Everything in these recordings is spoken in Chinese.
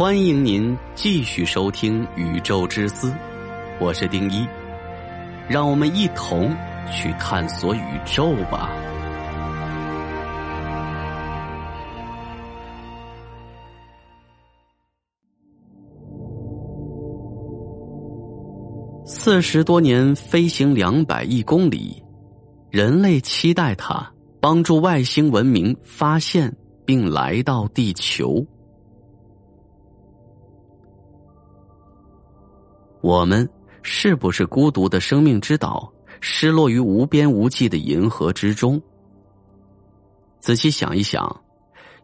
欢迎您继续收听《宇宙之思》，我是丁一，让我们一同去探索宇宙吧。四十多年飞行两百亿公里，人类期待它帮助外星文明发现并来到地球。我们是不是孤独的生命之岛，失落于无边无际的银河之中？仔细想一想，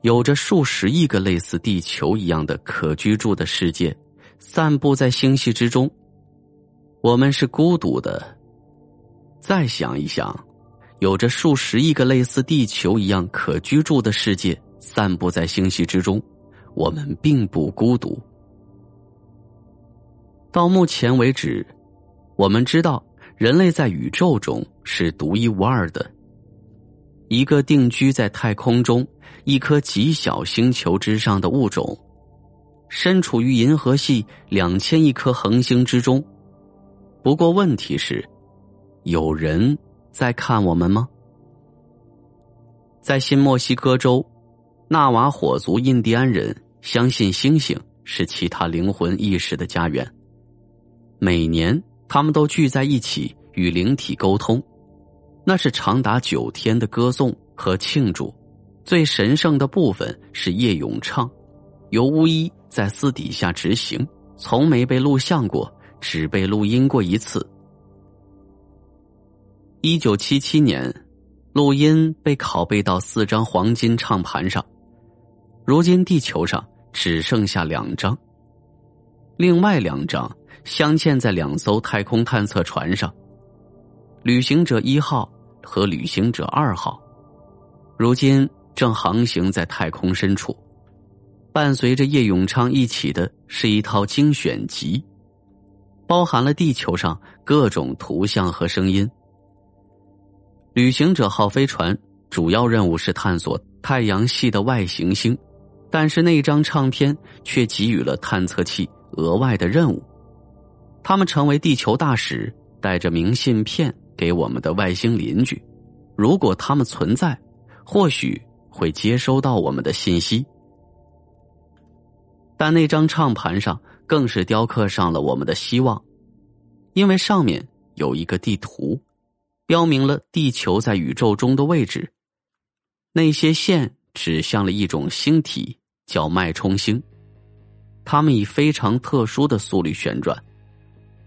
有着数十亿个类似地球一样的可居住的世界，散布在星系之中。我们是孤独的。再想一想，有着数十亿个类似地球一样可居住的世界，散布在星系之中，我们并不孤独。到目前为止，我们知道人类在宇宙中是独一无二的，一个定居在太空中一颗极小星球之上的物种，身处于银河系两千亿颗恒星之中。不过问题是，有人在看我们吗？在新墨西哥州，纳瓦火族印第安人相信星星是其他灵魂意识的家园。每年，他们都聚在一起与灵体沟通，那是长达九天的歌颂和庆祝。最神圣的部分是夜咏唱，由巫医在私底下执行，从没被录像过，只被录音过一次。一九七七年，录音被拷贝到四张黄金唱盘上，如今地球上只剩下两张，另外两张。镶嵌在两艘太空探测船上，旅行者一号和旅行者二号，如今正航行在太空深处。伴随着叶永昌一起的是一套精选集，包含了地球上各种图像和声音。旅行者号飞船主要任务是探索太阳系的外行星，但是那张唱片却给予了探测器额外的任务。他们成为地球大使，带着明信片给我们的外星邻居。如果他们存在，或许会接收到我们的信息。但那张唱盘上更是雕刻上了我们的希望，因为上面有一个地图，标明了地球在宇宙中的位置。那些线指向了一种星体，叫脉冲星，它们以非常特殊的速率旋转。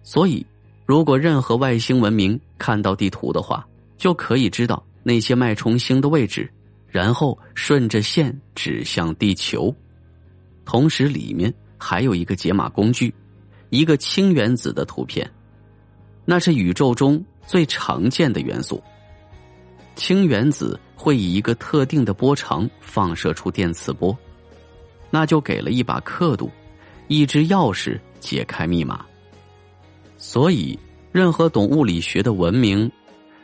所以，如果任何外星文明看到地图的话，就可以知道那些脉冲星的位置，然后顺着线指向地球。同时，里面还有一个解码工具，一个氢原子的图片，那是宇宙中最常见的元素。氢原子会以一个特定的波长放射出电磁波，那就给了一把刻度，一只钥匙解开密码。所以，任何懂物理学的文明，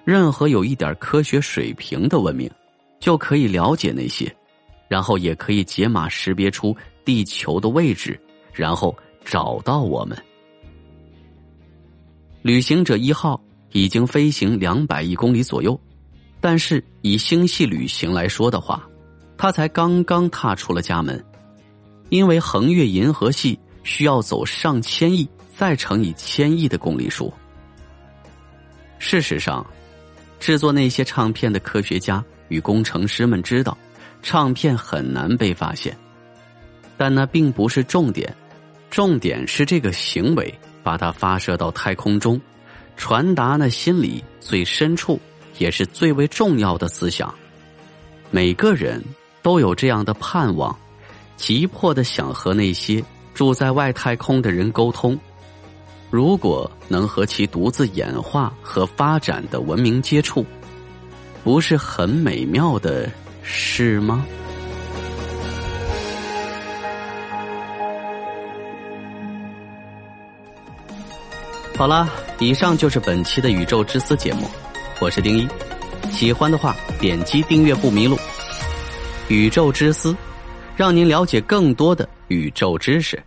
任何有一点科学水平的文明，就可以了解那些，然后也可以解码识别出地球的位置，然后找到我们。旅行者一号已经飞行两百亿公里左右，但是以星系旅行来说的话，它才刚刚踏出了家门，因为横越银河系需要走上千亿。再乘以千亿的公里数。事实上，制作那些唱片的科学家与工程师们知道，唱片很难被发现，但那并不是重点，重点是这个行为把它发射到太空中，传达那心里最深处也是最为重要的思想。每个人都有这样的盼望，急迫的想和那些住在外太空的人沟通。如果能和其独自演化和发展的文明接触，不是很美妙的事吗？好了，以上就是本期的《宇宙之思》节目，我是丁一。喜欢的话，点击订阅不迷路。《宇宙之思》，让您了解更多的宇宙知识。